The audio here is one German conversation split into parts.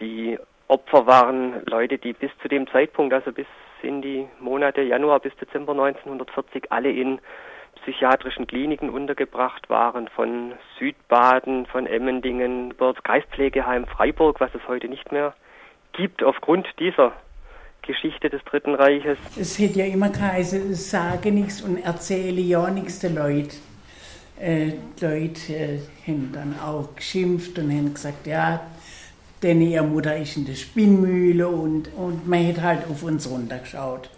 Die Opfer waren Leute, die bis zu dem Zeitpunkt, also bis in die Monate Januar bis Dezember 1940, alle in psychiatrischen Kliniken untergebracht waren, von Südbaden, von Emmendingen, das Kreispflegeheim Freiburg, was es heute nicht mehr gibt, aufgrund dieser Geschichte des Dritten Reiches. Es hätte ja immer geheißen, sage nichts und erzähle ja nichts den Leuten. Äh, die Leute äh, haben dann auch geschimpft und haben gesagt, ja, denn ihre Mutter ist in der Spinnmühle und, und man hat halt auf uns runtergeschaut.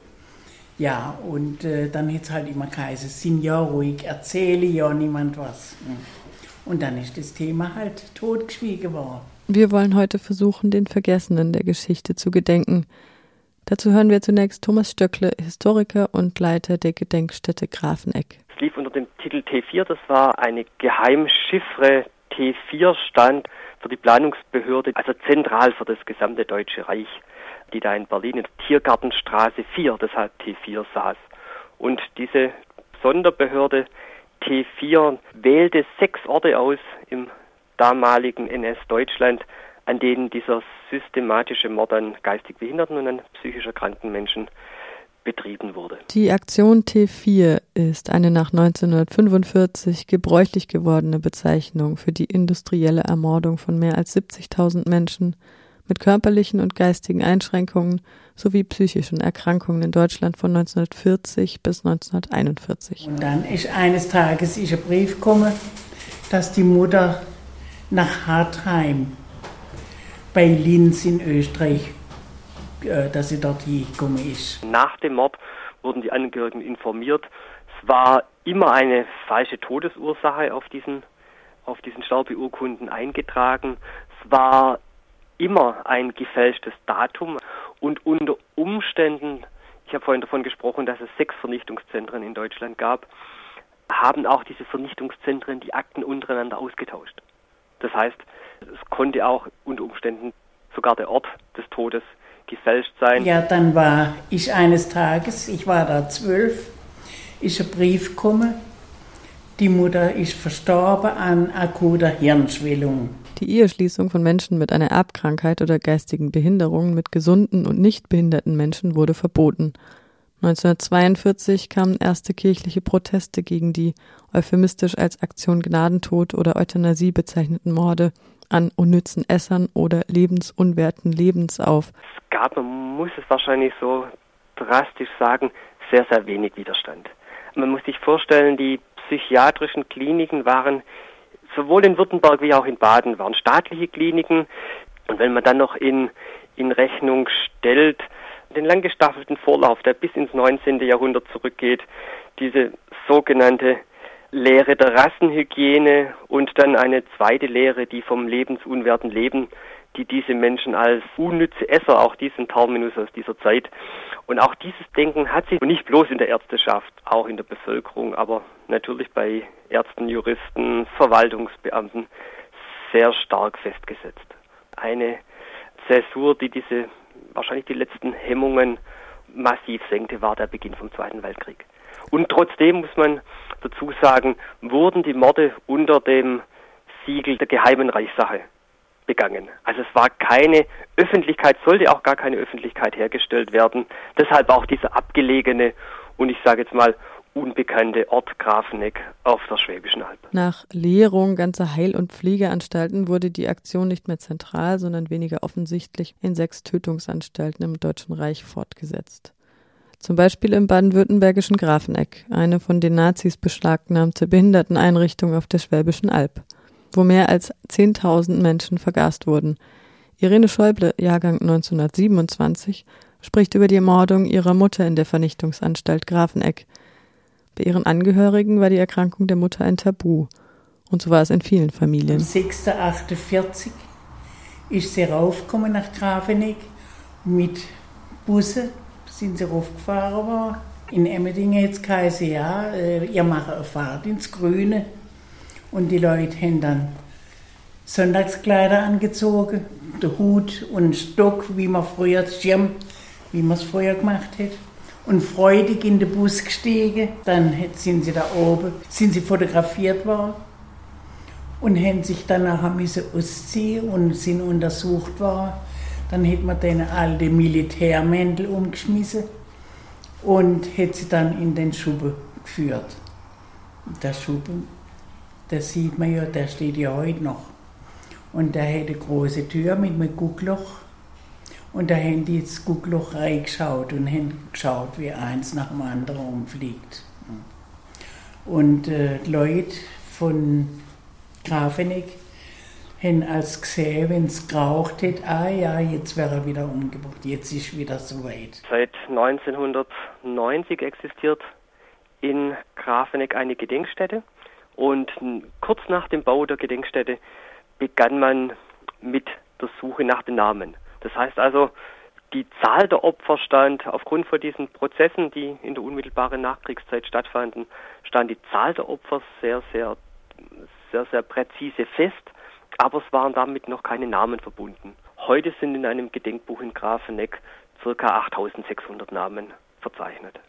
Ja, und äh, dann hat es halt immer geheißen, sind ja ruhig, erzähle ja niemand was. Und dann ist das Thema halt totgeschwiegen worden. Wir wollen heute versuchen, den Vergessenen der Geschichte zu gedenken. Dazu hören wir zunächst Thomas Stöckle, Historiker und Leiter der Gedenkstätte Grafeneck. Es lief unter dem Titel T4, das war eine Geheimchiffre. T4 stand für die Planungsbehörde, also zentral für das gesamte Deutsche Reich die da in Berlin in der Tiergartenstraße 4, deshalb T4 saß. Und diese Sonderbehörde T4 wählte sechs Orte aus im damaligen NS-Deutschland, an denen dieser systematische Mord an geistig Behinderten und an psychisch erkrankten Menschen betrieben wurde. Die Aktion T4 ist eine nach 1945 gebräuchlich gewordene Bezeichnung für die industrielle Ermordung von mehr als 70.000 Menschen mit körperlichen und geistigen Einschränkungen sowie psychischen Erkrankungen in Deutschland von 1940 bis 1941. Und dann ist eines Tages ist ein Brief gekommen, dass die Mutter nach Hartheim bei Linz in Österreich, dass sie dort gekommen ist. Nach dem Mord wurden die Angehörigen informiert. Es war immer eine falsche Todesursache auf diesen, auf diesen Sterbeurkunden eingetragen. Es war immer ein gefälschtes Datum und unter Umständen, ich habe vorhin davon gesprochen, dass es sechs Vernichtungszentren in Deutschland gab, haben auch diese Vernichtungszentren die Akten untereinander ausgetauscht. Das heißt, es konnte auch unter Umständen sogar der Ort des Todes gefälscht sein. Ja, dann war ich eines Tages, ich war da zwölf, ist ein Brief gekommen, die Mutter ist verstorben an akuter Hirnschwellung. Die Eheschließung von Menschen mit einer Erbkrankheit oder geistigen Behinderung mit gesunden und nicht behinderten Menschen wurde verboten. 1942 kamen erste kirchliche Proteste gegen die euphemistisch als Aktion Gnadentod oder Euthanasie bezeichneten Morde an unnützen Essern oder lebensunwerten Lebens auf. Es gab, man muss es wahrscheinlich so drastisch sagen, sehr, sehr wenig Widerstand. Man muss sich vorstellen, die psychiatrischen Kliniken waren sowohl in Württemberg wie auch in Baden waren staatliche Kliniken. Und wenn man dann noch in, in Rechnung stellt, den langgestaffelten Vorlauf, der bis ins 19. Jahrhundert zurückgeht, diese sogenannte Lehre der Rassenhygiene und dann eine zweite Lehre, die vom lebensunwerten Leben, die diese Menschen als unnütze Esser, auch diesen Terminus aus dieser Zeit, und auch dieses Denken hat sich nicht bloß in der Ärzteschaft, auch in der Bevölkerung, aber natürlich bei Ärzten, Juristen, Verwaltungsbeamten sehr stark festgesetzt. Eine Zäsur, die diese wahrscheinlich die letzten Hemmungen massiv senkte, war der Beginn vom Zweiten Weltkrieg. Und trotzdem muss man dazu sagen, wurden die Morde unter dem Siegel der geheimen Reichssache begangen. Also es war keine Öffentlichkeit, sollte auch gar keine Öffentlichkeit hergestellt werden. Deshalb auch dieser abgelegene und ich sage jetzt mal unbekannte Ort Grafeneck auf der Schwäbischen Alb. Nach Leerung ganzer Heil- und Pflegeanstalten wurde die Aktion nicht mehr zentral, sondern weniger offensichtlich in sechs Tötungsanstalten im Deutschen Reich fortgesetzt. Zum Beispiel im baden-württembergischen Grafeneck, eine von den Nazis beschlagnahmte Behinderteneinrichtung auf der Schwäbischen Alb wo mehr als 10.000 Menschen vergast wurden. Irene Schäuble, Jahrgang 1927, spricht über die Ermordung ihrer Mutter in der Vernichtungsanstalt Grafeneck. Bei ihren Angehörigen war die Erkrankung der Mutter ein Tabu. Und so war es in vielen Familien. Am 6.48 ist sie raufgekommen nach Grafeneck mit Busse, sind sie raufgefahren worden. In Emmendingen jetzt geheißen, ja, äh, ihr macht eine Fahrt ins Grüne. Und die Leute haben dann Sonntagskleider angezogen, den Hut und einen Stock, wie man früher, Schirm, wie man es früher gemacht hat. Und freudig in den Bus gestiegen. Dann sind sie da oben, sind sie fotografiert worden und haben sich dann nachher müssen ausziehen und sind untersucht worden. Dann hätte man den alte Militärmäntel umgeschmissen und hätte sie dann in den Schuppen geführt. Der Schuppen, das sieht man ja, der steht ja heute noch. Und da hätte eine große Tür mit einem Guckloch. Und da haben die ins Guckloch reingeschaut und haben geschaut, wie eins nach dem anderen umfliegt. Und äh, die Leute von Grafeneck haben als gesehen, wenn es geraucht hat, ah ja, jetzt wäre er wieder umgebracht, jetzt ist wieder soweit. Seit 1990 existiert in Grafeneck eine Gedenkstätte und kurz nach dem Bau der Gedenkstätte begann man mit der Suche nach den Namen. Das heißt also, die Zahl der Opfer stand aufgrund von diesen Prozessen, die in der unmittelbaren Nachkriegszeit stattfanden, stand die Zahl der Opfer sehr, sehr, sehr, sehr präzise fest, aber es waren damit noch keine Namen verbunden. Heute sind in einem Gedenkbuch in Grafeneck circa 8600 Namen verzeichnet.